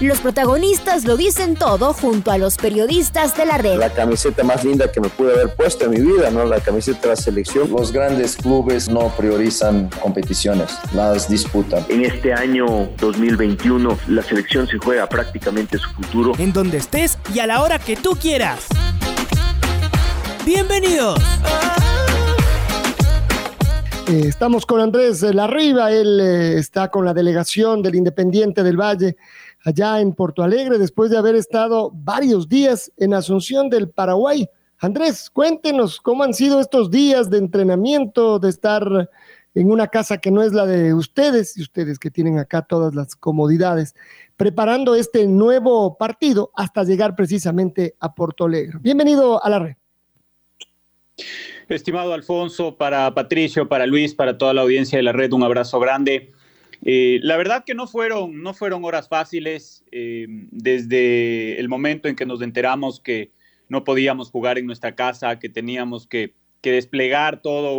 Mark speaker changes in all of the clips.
Speaker 1: Los protagonistas lo dicen todo junto a los periodistas de la red.
Speaker 2: La camiseta más linda que me pude haber puesto en mi vida, ¿no? La camiseta de la selección.
Speaker 3: Los grandes clubes no priorizan competiciones, las disputan.
Speaker 4: En este año 2021 la selección se juega prácticamente su futuro.
Speaker 5: En donde estés y a la hora que tú quieras. Bienvenidos.
Speaker 6: Eh, estamos con Andrés Larriba, él eh, está con la delegación del Independiente del Valle allá en Porto Alegre después de haber estado varios días en Asunción del Paraguay. Andrés, cuéntenos cómo han sido estos días de entrenamiento, de estar en una casa que no es la de ustedes y ustedes que tienen acá todas las comodidades, preparando este nuevo partido hasta llegar precisamente a Porto Alegre. Bienvenido a la red.
Speaker 7: Estimado Alfonso, para Patricio, para Luis, para toda la audiencia de la red, un abrazo grande. Eh, la verdad que no fueron, no fueron horas fáciles eh, desde el momento en que nos enteramos que no podíamos jugar en nuestra casa, que teníamos que, desplegar todo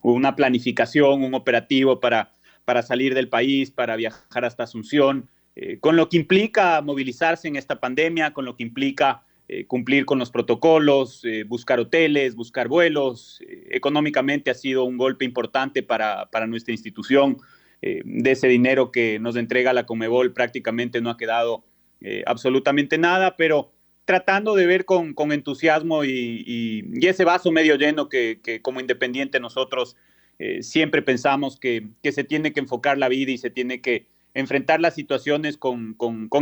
Speaker 7: una planificación, un operativo para, para salir del país, para viajar hasta Asunción, eh, con lo que implica movilizarse en esta pandemia, con lo que implica cumplir con los protocolos, buscar hoteles, buscar vuelos. económicamente ha sido un golpe importante para, para nuestra institución. Eh, de ese dinero que nos entrega la Comebol prácticamente no ha quedado eh, absolutamente nada, pero tratando de ver con, entusiasmo y, ese vaso medio lleno que, como independiente nosotros eh, siempre pensamos que, se tiene que enfocar la vida y se tiene que enfrentar las situaciones con,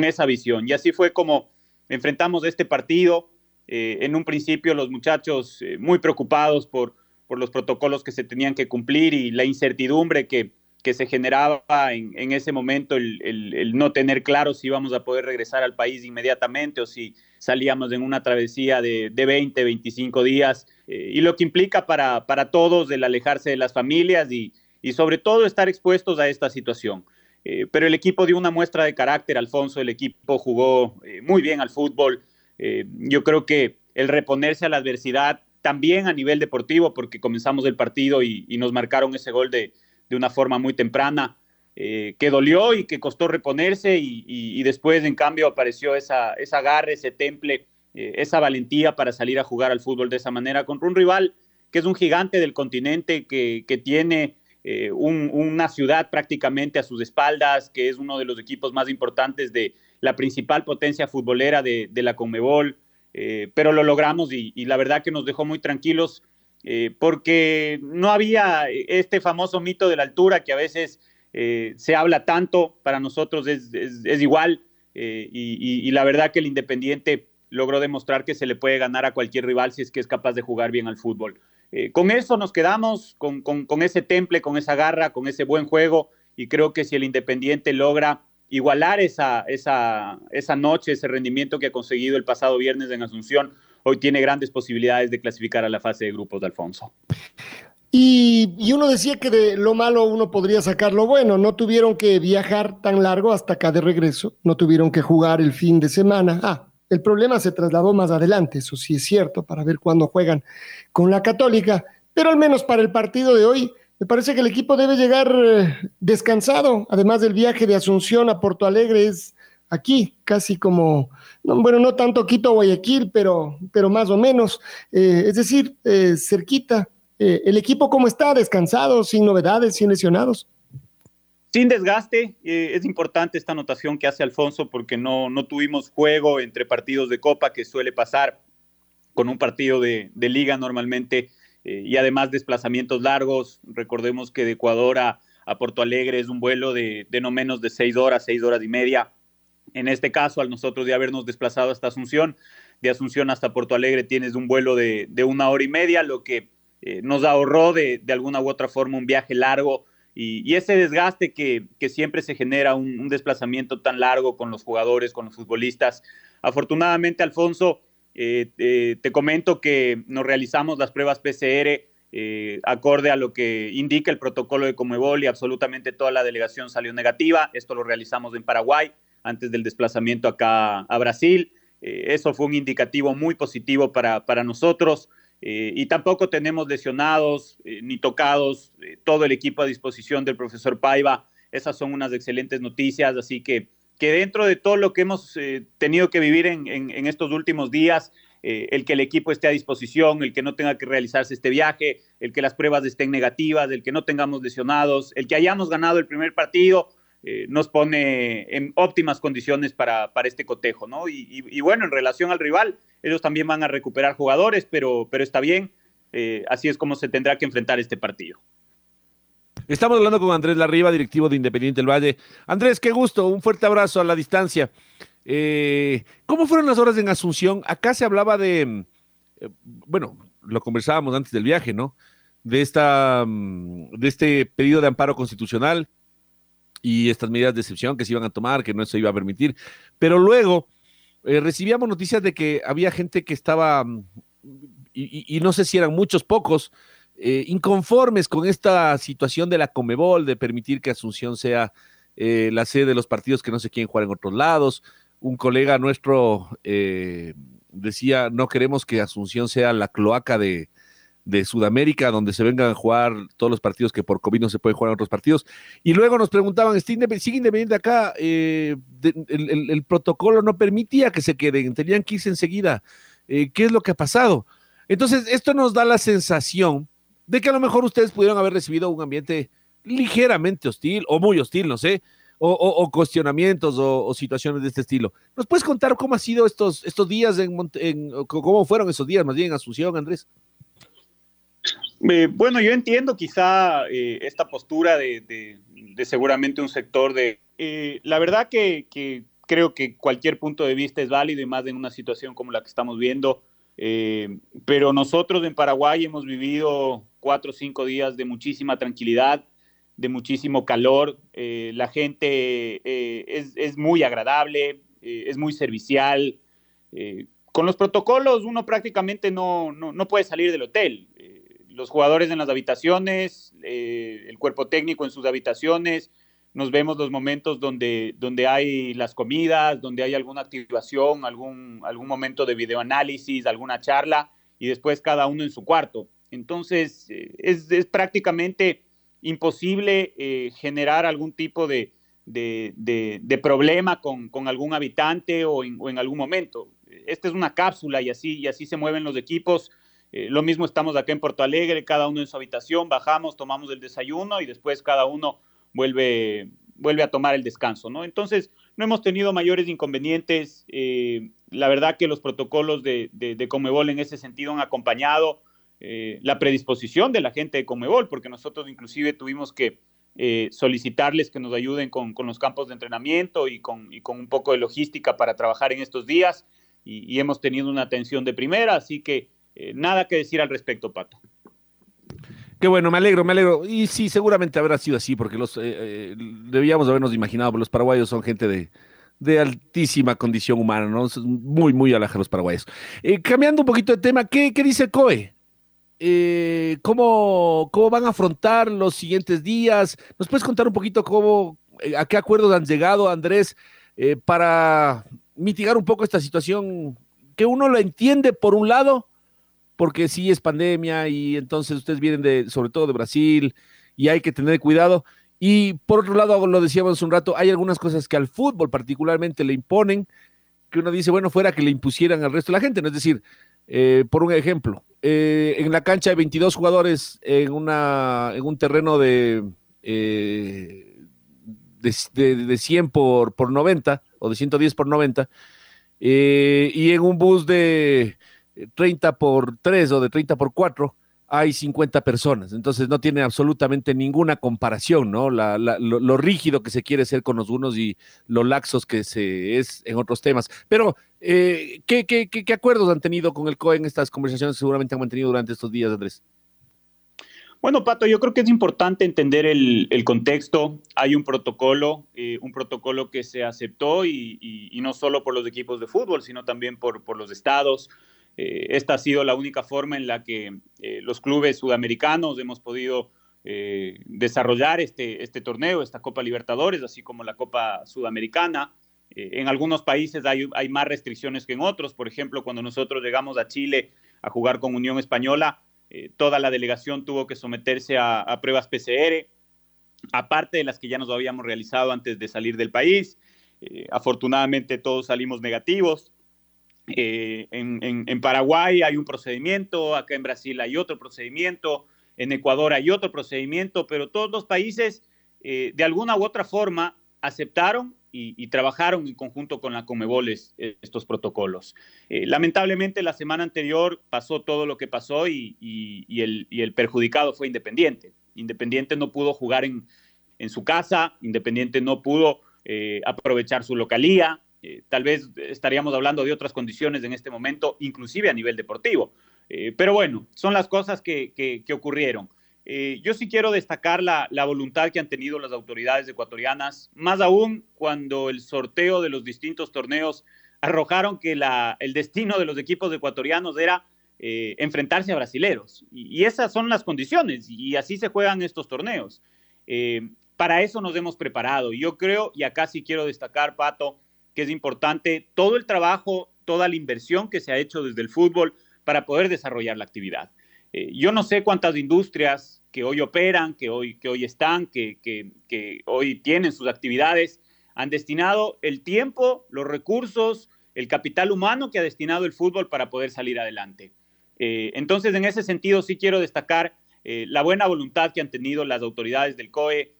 Speaker 7: esa visión. Y así fue como enfrentamos este partido. en un principio los muchachos muy preocupados por, por los protocolos que se tenían que cumplir y la incertidumbre que, que se generaba en, ese momento el, no tener claro si íbamos a poder regresar al país inmediatamente o si salíamos en una travesía de, 20, 25 días, eh, y lo que implica para, para todos el alejarse de las familias y, sobre todo estar expuestos a esta situación. Eh, pero el equipo dio una muestra de carácter, Alfonso, el equipo jugó eh, muy bien al fútbol. yo creo que el reponerse a la adversidad, también a nivel deportivo, porque comenzamos el partido y nos marcaron ese gol de, de una forma muy temprana, eh, que dolió y que costó reponerse y, después en cambio apareció esa, esa garra, ese temple, eh, esa valentía para salir a jugar al fútbol de esa manera contra un rival que es un gigante del continente, que, tiene eh, una ciudad prácticamente a sus espaldas, que es uno de los equipos más importantes de la principal potencia futbolera de, la Conmebol, pero lo logramos y, y la verdad que nos dejó muy tranquilos eh, porque no había este famoso mito de la altura que a veces eh, se habla tanto, para nosotros es, igual, eh, y, la verdad que el Independiente logró demostrar que se le puede ganar a cualquier rival si es que es capaz de jugar bien al fútbol. con eso nos quedamos, con, ese temple, con esa garra, con ese buen juego, y creo que si el Independiente logra igualar esa, noche, ese rendimiento que ha conseguido el pasado viernes en Asunción, hoy tiene grandes posibilidades de clasificar a la fase de grupos de Alfonso.
Speaker 6: Y, uno decía que de lo malo uno podría sacar lo bueno. No tuvieron que viajar tan largo hasta acá de regreso, no tuvieron que jugar el fin de semana. Ah, el problema se trasladó más adelante, eso sí es cierto, para ver cuándo juegan con la Católica. Pero al menos para el partido de hoy, me parece que el equipo debe llegar eh, descansado. Además del viaje de Asunción a Porto Alegre, es aquí, casi como, bueno, no tanto Quito Guayaquil, pero, pero más o menos, eh, es decir, eh, cerquita. Eh, ¿El equipo cómo está? ¿Descansado, sin novedades, sin lesionados?
Speaker 7: Sin desgaste, es importante esta anotación que hace Alfonso porque no, no tuvimos juego entre partidos de Copa que suele pasar con un partido de, liga normalmente y además desplazamientos largos. Recordemos que de Ecuador a, a Porto Alegre es un vuelo de, de, no menos de seis horas, seis horas y media. En este caso, al nosotros de habernos desplazado hasta Asunción, de Asunción hasta Porto Alegre tienes un vuelo de, una hora y media, lo que eh, nos ahorró de, alguna u otra forma un viaje largo y, ese desgaste que, siempre se genera, un, desplazamiento tan largo con los jugadores, con los futbolistas. Afortunadamente, Alfonso, te comento que nos realizamos las pruebas PCR acorde a lo que indica el protocolo de Comebol y absolutamente toda la delegación salió negativa. Esto lo realizamos en Paraguay antes del desplazamiento acá a Brasil. eso fue un indicativo muy positivo para, para nosotros. Eh, y tampoco tenemos lesionados eh, ni tocados, eh, todo el equipo a disposición del profesor Paiva. Esas son unas excelentes noticias, así que, que dentro de todo lo que hemos tenido que vivir en, en, estos últimos días, el que el equipo esté a disposición, el que no tenga que realizarse este viaje, el que las pruebas estén negativas, el que no tengamos lesionados, el que hayamos ganado el primer partido, nos pone en óptimas condiciones para, para este cotejo, ¿no? Y, bueno, en relación al rival, ellos también van a recuperar jugadores, pero, pero está bien. Eh, así es como se tendrá que enfrentar este partido.
Speaker 8: Estamos hablando con Andrés Larriba, directivo de Independiente del Valle. Andrés, qué gusto, un fuerte abrazo a la distancia. Eh, ¿Cómo fueron las horas en Asunción? Acá se hablaba de, eh, bueno, lo conversábamos antes del viaje, ¿no? De, esta, mm, de este pedido de amparo constitucional y estas medidas de excepción que se iban a tomar, que no se iba a permitir. Pero luego eh, recibíamos noticias de que había gente que estaba, mm, y, no sé si eran muchos, pocos, eh, inconformes con esta situación de la Comebol, de permitir que Asunción sea eh, la sede de los partidos que no se quieren jugar en otros lados. Un colega nuestro decía, no queremos que Asunción sea la cloaca de, de Sudamérica, donde se vengan a jugar todos los partidos que por COVID no se pueden jugar en otros partidos. Y luego nos preguntaban, ¿sigue independiente acá? Eh, el, protocolo no permitía que se queden, tenían que irse enseguida. Eh, ¿Qué es lo que ha pasado? Entonces, esto nos da la sensación de que a lo mejor ustedes pudieron haber recibido un ambiente ligeramente hostil o muy hostil, no sé, o, cuestionamientos o, situaciones de este estilo. ¿Nos puedes contar cómo ha sido estos, estos días, en, en, cómo fueron esos días más bien en Asunción, Andrés?
Speaker 7: Eh, bueno, yo entiendo quizá eh, esta postura de, seguramente un sector de... Eh, la verdad que, creo que cualquier punto de vista es válido y más en una situación como la que estamos viendo, pero nosotros en Paraguay hemos vivido cuatro o cinco días de muchísima tranquilidad, de muchísimo calor, la gente es, muy agradable, es muy servicial. con los protocolos uno prácticamente no, no puede salir del hotel los jugadores en las habitaciones, eh, el cuerpo técnico en sus habitaciones, nos vemos los momentos donde, donde hay las comidas, donde hay alguna activación, algún, algún momento de videoanálisis, alguna charla, y después cada uno en su cuarto. Entonces, eh, es, prácticamente imposible eh, generar algún tipo de, de, problema con, con, algún habitante o en, o en, algún momento. Esta es una cápsula y así, y así se mueven los equipos. Eh, lo mismo estamos acá en Porto Alegre, cada uno en su habitación, bajamos, tomamos el desayuno y después cada uno vuelve, vuelve a tomar el descanso, ¿no? Entonces, no hemos tenido mayores inconvenientes. Eh, la verdad que los protocolos de, de, Comebol en ese sentido han acompañado eh, la predisposición de la gente de Comebol, porque nosotros inclusive tuvimos que solicitarles que nos ayuden con, con, los campos de entrenamiento y con, y con, un poco de logística para trabajar en estos días y, y hemos tenido una atención de primera, así que eh, nada que decir al respecto, Pato.
Speaker 8: Qué bueno, me alegro, me alegro. Y sí, seguramente habrá sido así, porque los eh, eh, debíamos habernos imaginado, porque los paraguayos son gente de, de altísima condición humana, ¿no? Muy, muy alaja los paraguayos. cambiando un poquito de tema, ¿qué, qué dice COE? ¿cómo, ¿Cómo van a afrontar los siguientes días? ¿Nos puedes contar un poquito cómo, a qué acuerdos han llegado, Andrés, para mitigar un poco esta situación que uno lo entiende por un lado, porque sí es pandemia y entonces ustedes vienen de, sobre todo de Brasil y hay que tener cuidado. Y por otro lado, lo decíamos un rato, hay algunas cosas que al fútbol particularmente le imponen, que uno dice, bueno, fuera que le impusieran al resto de la gente, ¿no? Es decir, eh, por un ejemplo, eh, en la cancha hay 22 jugadores en, una, en un terreno de, eh, de, de, 100 por, por 90 o de 110 por 90, y en un bus de 30 por 3 o de 30 por 4, hay 50 personas. Entonces no tiene absolutamente ninguna comparación, ¿no? lo, rígido que se quiere ser con los unos y lo laxos que se es en otros temas. Pero, eh, ¿qué, acuerdos han tenido con el COE en estas conversaciones seguramente han mantenido durante estos días, Andrés?
Speaker 7: Bueno, Pato, yo creo que es importante entender el, contexto. Hay un protocolo, eh, un protocolo que se aceptó y, no solo por los equipos de fútbol, sino también por los estados, esta ha sido la única forma en la que los clubes sudamericanos hemos podido desarrollar este, este torneo, esta Copa Libertadores, así como la Copa Sudamericana. en algunos países hay, hay más restricciones que en otros. Por ejemplo, cuando nosotros llegamos a Chile a jugar con Unión Española, toda la delegación tuvo que someterse a, pruebas PCR aparte de las que ya nos habíamos realizado antes de salir del país. Eh, afortunadamente todos salimos negativos. Eh, en, Paraguay hay un procedimiento, acá en Brasil hay otro procedimiento, en Ecuador hay otro procedimiento, pero todos los países eh, de alguna u otra forma aceptaron y, trabajaron en conjunto con la Comeboles estos protocolos. lamentablemente la semana anterior pasó todo lo que pasó y, el, perjudicado fue Independiente. Independiente no pudo jugar en, su casa, Independiente no pudo eh, aprovechar su localía, eh, tal vez estaríamos hablando de otras condiciones en este momento, inclusive a nivel deportivo. Eh, pero bueno, son las cosas que, ocurrieron. yo sí quiero destacar la, voluntad que han tenido las autoridades ecuatorianas, más aún cuando el sorteo de los distintos torneos arrojaron que el destino de los equipos ecuatorianos era eh, enfrentarse a brasileros. Y, esas son las condiciones y así se juegan estos torneos. Eh, para eso nos hemos preparado. Yo creo, y acá sí quiero destacar, Pato, que es importante todo el trabajo, toda la inversión que se ha hecho desde el fútbol para poder desarrollar la actividad. Eh, yo no sé cuántas industrias que hoy operan, que hoy, que hoy están, que, que hoy tienen sus actividades, han destinado el tiempo, los recursos, el capital humano que ha destinado el fútbol para poder salir adelante. Eh, entonces, en ese sentido, sí quiero destacar eh, la buena voluntad que han tenido las autoridades del COE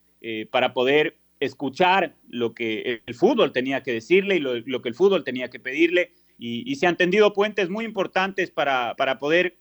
Speaker 7: para poder escuchar lo que el fútbol tenía que decirle y lo, que el fútbol tenía que pedirle. Y, se han tendido puentes muy importantes para, para poder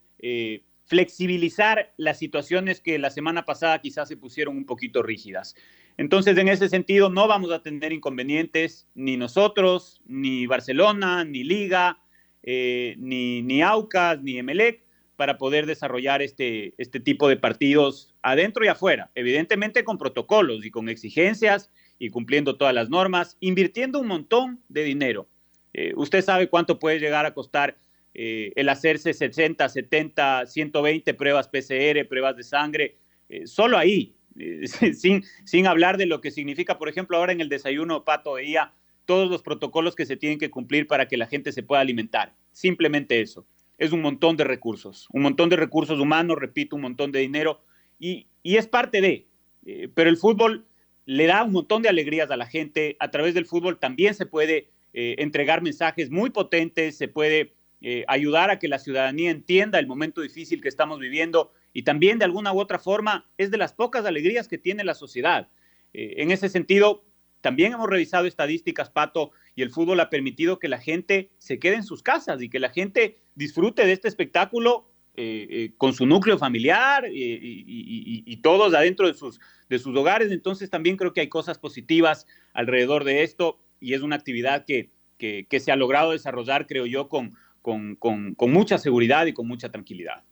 Speaker 7: flexibilizar las situaciones que la semana pasada quizás se pusieron un poquito rígidas. Entonces, en ese sentido, no vamos a tener inconvenientes ni nosotros, ni Barcelona, ni Liga, eh, ni, ni Aucas, ni Emelec, para poder desarrollar este, este tipo de partidos adentro y afuera, evidentemente con protocolos y con exigencias y cumpliendo todas las normas, invirtiendo un montón de dinero. Eh, usted sabe cuánto puede llegar a costar eh, el hacerse 60, 70, 120 pruebas PCR, pruebas de sangre, solo ahí, sin, sin hablar de lo que significa, por ejemplo, ahora en el desayuno, Pato veía todos los protocolos que se tienen que cumplir para que la gente se pueda alimentar. Simplemente eso. Es un montón de recursos, un montón de recursos humanos, repito, un montón de dinero y, es parte de. Eh, pero el fútbol le da un montón de alegrías a la gente. A través del fútbol también se puede eh, entregar mensajes muy potentes, se puede eh, ayudar a que la ciudadanía entienda el momento difícil que estamos viviendo y también de alguna u otra forma es de las pocas alegrías que tiene la sociedad. en ese sentido, también hemos revisado estadísticas, Pato, y el fútbol ha permitido que la gente se quede en sus casas y que la gente disfrute de este espectáculo eh, eh, con su núcleo familiar eh, y, todos adentro de sus, de sus hogares. Entonces también creo que hay cosas positivas alrededor de esto y es una actividad que, que, se ha logrado desarrollar, creo yo, con, con, con, mucha seguridad y con mucha tranquilidad.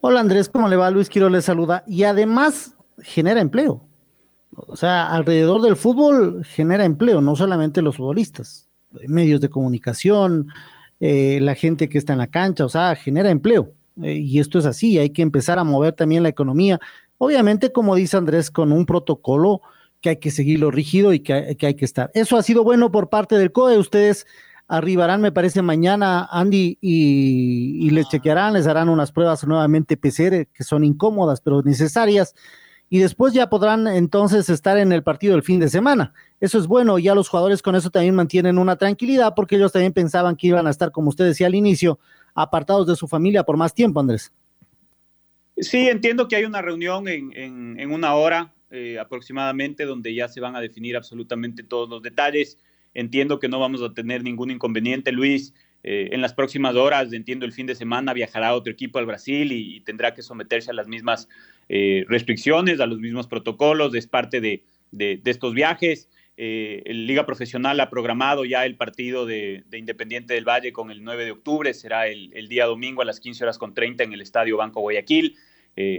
Speaker 9: Hola Andrés, ¿cómo le va? Luis Quiero le saluda y además genera empleo. O sea, alrededor del fútbol genera empleo, no solamente los futbolistas, medios de comunicación, eh, la gente que está en la cancha, o sea, genera empleo. Eh, y esto es así, hay que empezar a mover también la economía. Obviamente, como dice Andrés, con un protocolo que hay que seguirlo rígido y que hay, que estar. Eso ha sido bueno por parte del COE. Ustedes arribarán, me parece, mañana, Andy, y, y les chequearán, les harán unas pruebas nuevamente PCR, que son incómodas, pero necesarias y después ya podrán entonces estar en el partido del fin de semana. Eso es bueno, ya los jugadores con eso también mantienen una tranquilidad porque ellos también pensaban que iban a estar, como usted decía al inicio, apartados de su familia por más tiempo, Andrés.
Speaker 7: Sí, entiendo que hay una reunión en, una hora eh, aproximadamente donde ya se van a definir absolutamente todos los detalles. Entiendo que no vamos a tener ningún inconveniente, Luis. Eh, en las próximas horas, entiendo, el fin de semana viajará otro equipo al Brasil y, tendrá que someterse a las mismas eh, restricciones, a los mismos protocolos, es parte de, estos viajes. Eh, el Liga Profesional ha programado ya el partido de, Independiente del Valle con el 9 de octubre, será el, día domingo a las 15 horas con 30 en el Estadio Banco Guayaquil.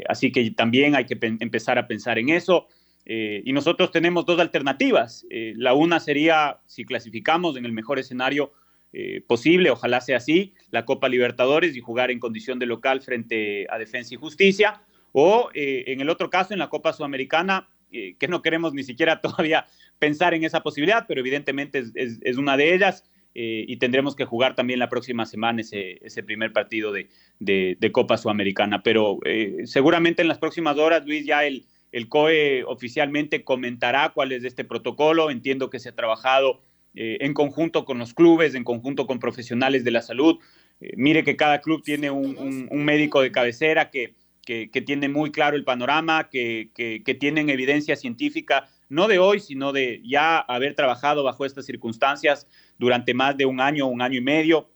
Speaker 7: así que también hay que empezar a pensar en eso. y nosotros tenemos dos alternativas. la una sería, si clasificamos en el mejor escenario, eh, posible, ojalá sea así, la Copa Libertadores y jugar en condición de local frente a Defensa y Justicia, o eh, en el otro caso, en la Copa Sudamericana, eh, que no queremos ni siquiera todavía pensar en esa posibilidad, pero evidentemente es, una de ellas. y tendremos que jugar también la próxima semana ese, ese primer partido de, de, Copa Sudamericana. Pero seguramente en las próximas horas, Luis, ya el, el COE oficialmente comentará cuál es este protocolo. Entiendo que se ha trabajado eh, en conjunto con los clubes, en conjunto con profesionales de la salud. Eh, mire que cada club tiene un, médico de cabecera que, tiene muy claro el panorama, que, tienen evidencia científica, no de hoy, sino de ya haber trabajado bajo estas circunstancias durante más de un año, un año y medio.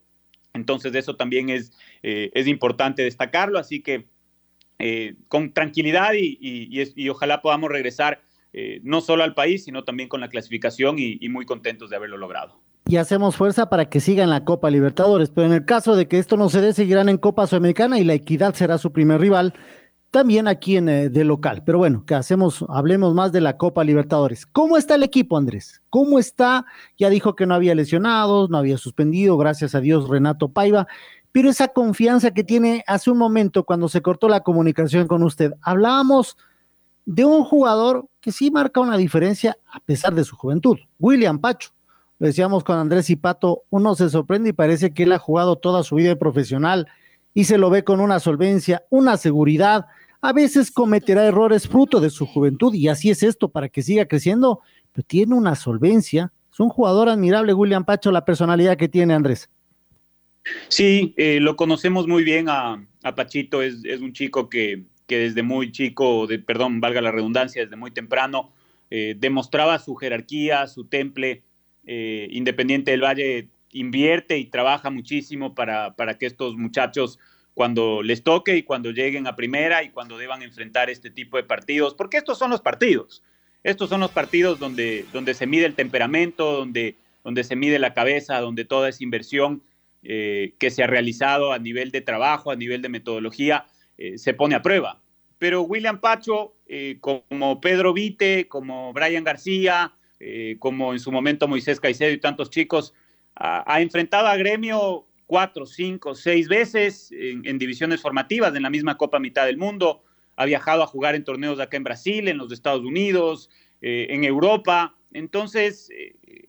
Speaker 7: Entonces eso también es, eh, es importante destacarlo, así que con tranquilidad y ojalá podamos regresar eh, no solo al país, sino también con la clasificación y, muy contentos de haberlo logrado.
Speaker 9: Y hacemos fuerza para que siga en la Copa Libertadores, pero en el caso de que esto no se dé, seguirán en Copa Sudamericana y la Equidad será su primer rival, también aquí en eh, de local. Pero bueno, que hacemos, hablemos más de la Copa Libertadores. ¿Cómo está el equipo, Andrés? ¿Cómo está? Ya dijo que no había lesionados, no había suspendido, gracias a Dios, Renato Paiva pero esa confianza que tiene hace un momento cuando se cortó la comunicación con usted. Hablábamos de un jugador que sí marca una diferencia a pesar de su juventud, William Pacho. Lo decíamos con Andrés y Pato, uno se sorprende y parece que él ha jugado toda su vida profesional y se lo ve con una solvencia, una seguridad. A veces cometerá errores fruto de su juventud y así es esto para que siga creciendo, pero tiene una solvencia. Es un jugador admirable, William Pacho, la personalidad que tiene Andrés.
Speaker 7: Sí, eh, lo conocemos muy bien a, Pachito, es, es un chico que, que desde muy chico, de, perdón, valga la redundancia, desde muy temprano, eh, demostraba su jerarquía, su temple. Eh, Independiente del Valle invierte y trabaja muchísimo para, para que estos muchachos, cuando les toque y cuando lleguen a primera y cuando deban enfrentar este tipo de partidos, porque estos son los partidos. Estos son los partidos donde, donde se mide el temperamento, donde, donde se mide la cabeza, donde toda esa inversión eh, que se ha realizado a nivel de trabajo, a nivel de metodología, eh, se pone a prueba. Pero William Pacho, eh, como Pedro Vite, como Brian García, eh, como en su momento Moisés Caicedo y tantos chicos, ha, enfrentado a Gremio cuatro, cinco, seis veces en, divisiones formativas, en la misma Copa Mitad del Mundo. Ha viajado a jugar en torneos acá en Brasil, en los Estados Unidos, en Europa. Entonces,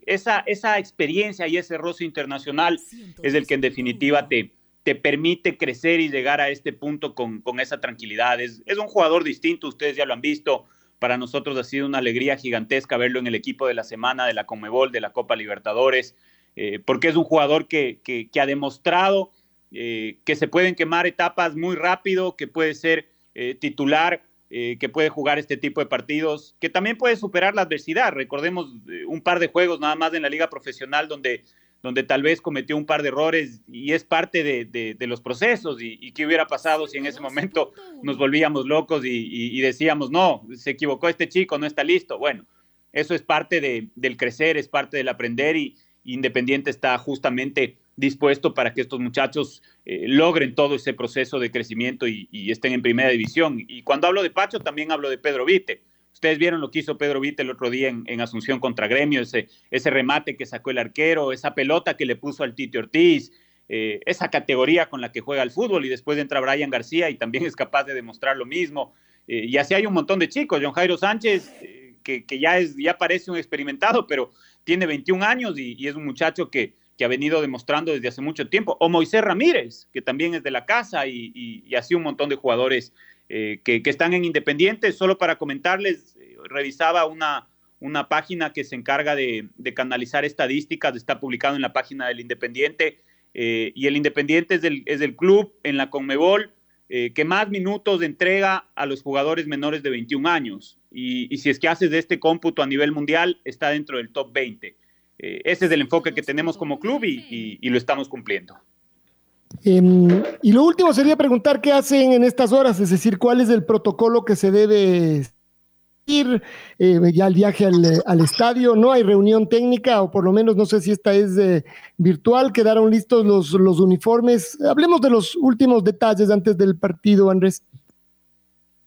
Speaker 7: esa, esa experiencia y ese roce internacional es el que en definitiva te, te permite crecer y llegar a este punto con, esa tranquilidad. Es, un jugador distinto, ustedes ya lo han visto. Para nosotros ha sido una alegría gigantesca verlo en el equipo de la semana de la Comebol, de la Copa Libertadores, eh, porque es un jugador que, ha demostrado eh, que se pueden quemar etapas muy rápido, que puede ser eh, titular, que puede jugar este tipo de partidos, que también puede superar la adversidad. Recordemos un par de juegos nada más en la liga profesional donde donde tal vez cometió un par de errores y es parte de, los procesos y, qué hubiera pasado si en ese momento nos volvíamos locos y, decíamos, no, se equivocó este chico, no está listo. Bueno, eso es parte del crecer, es parte del aprender y Independiente está justamente dispuesto para que estos muchachos eh, logren todo ese proceso de crecimiento y, y estén en primera división. Y cuando hablo de Pacho, también hablo de Pedro Vite Ustedes vieron lo que hizo Pedro Vite el otro día en, Asunción contra Gremio, ese, ese remate que sacó el arquero, esa pelota que le puso al Titi Ortiz, eh, esa categoría con la que juega el fútbol y después entra Brian García y también es capaz de demostrar lo mismo. Eh, y así hay un montón de chicos, John Jairo Sánchez, eh, que, ya, es, ya parece un experimentado, pero tiene 21 años y, es un muchacho que, que, ha venido demostrando desde hace mucho tiempo. O Moisés Ramírez, que también es de la casa y, y así un montón de jugadores eh, que, están en Independiente. Solo para comentarles, eh, revisaba una, una página que se encarga de, canalizar estadísticas, está publicado en la página del Independiente, eh, y el Independiente es del, es del club en la Conmebol que más minutos entrega a los jugadores menores de 21 años. Y, si es que haces de este cómputo a nivel mundial, está dentro del top 20. ese es el enfoque que tenemos como club y lo estamos cumpliendo.
Speaker 6: Em, y lo último sería preguntar qué hacen en estas horas, es decir, cuál es el protocolo que se debe ir eh, ya el viaje al, estadio. No hay reunión técnica, o por lo menos no sé si esta es eh, virtual. Quedaron listos los, uniformes. Hablemos de los últimos detalles antes del partido, Andrés.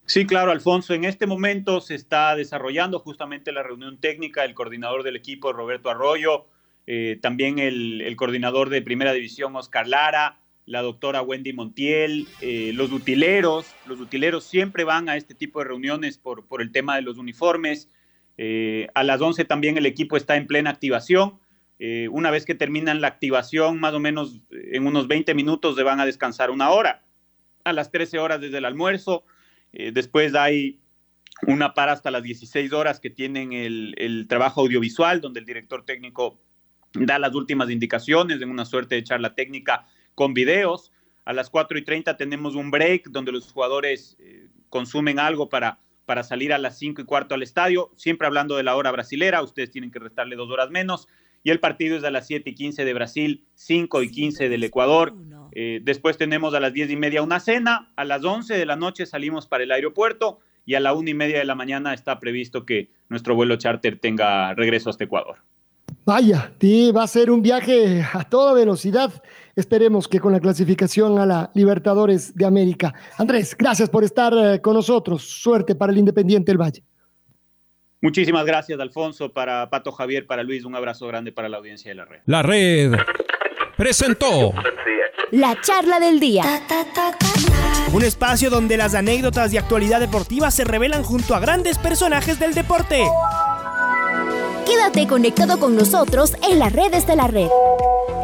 Speaker 7: Sí, claro, Alfonso. En este momento se está desarrollando justamente la reunión técnica. El coordinador del equipo, Roberto Arroyo, eh, también el, coordinador de primera división, Oscar Lara, la doctora Wendy Montiel, eh, los utileros. Los utileros siempre van a este tipo de reuniones por, por el tema de los uniformes. Eh, a las 11 también el equipo está en plena activación. Eh, una vez que terminan la activación, más o menos en unos 20 minutos se van a descansar una hora. A las 13 horas desde el almuerzo. después hay una para hasta las 16 horas que tienen el, el trabajo audiovisual, donde el director técnico da las últimas indicaciones en una suerte de charla técnica con videos. A las 4 y 30 tenemos un break donde los jugadores eh, consumen algo para, para salir a las 5 y cuarto al estadio, siempre hablando de la hora brasilera, ustedes tienen que restarle dos horas menos. Y el partido es a las 7 y 15 de Brasil, 5 y 15 del Ecuador. Eh, después tenemos a las 10 y media una cena, a las 11 de la noche salimos para el aeropuerto y a la 1 y media de la mañana está previsto que nuestro vuelo charter tenga regreso hasta Ecuador.
Speaker 6: Vaya, sí, va a ser un viaje a toda velocidad. Esperemos que con la clasificación a la Libertadores de América. Andrés, gracias por estar eh, con nosotros. Suerte para el Independiente del Valle.
Speaker 7: Muchísimas gracias, Alfonso, para Pato Javier, para Luis. Un abrazo grande para la audiencia de la red.
Speaker 10: La red presentó
Speaker 1: la charla del día.
Speaker 5: Un espacio donde las anécdotas de actualidad deportiva se revelan junto a grandes personajes del deporte.
Speaker 1: Quédate conectado con nosotros en las redes de la red.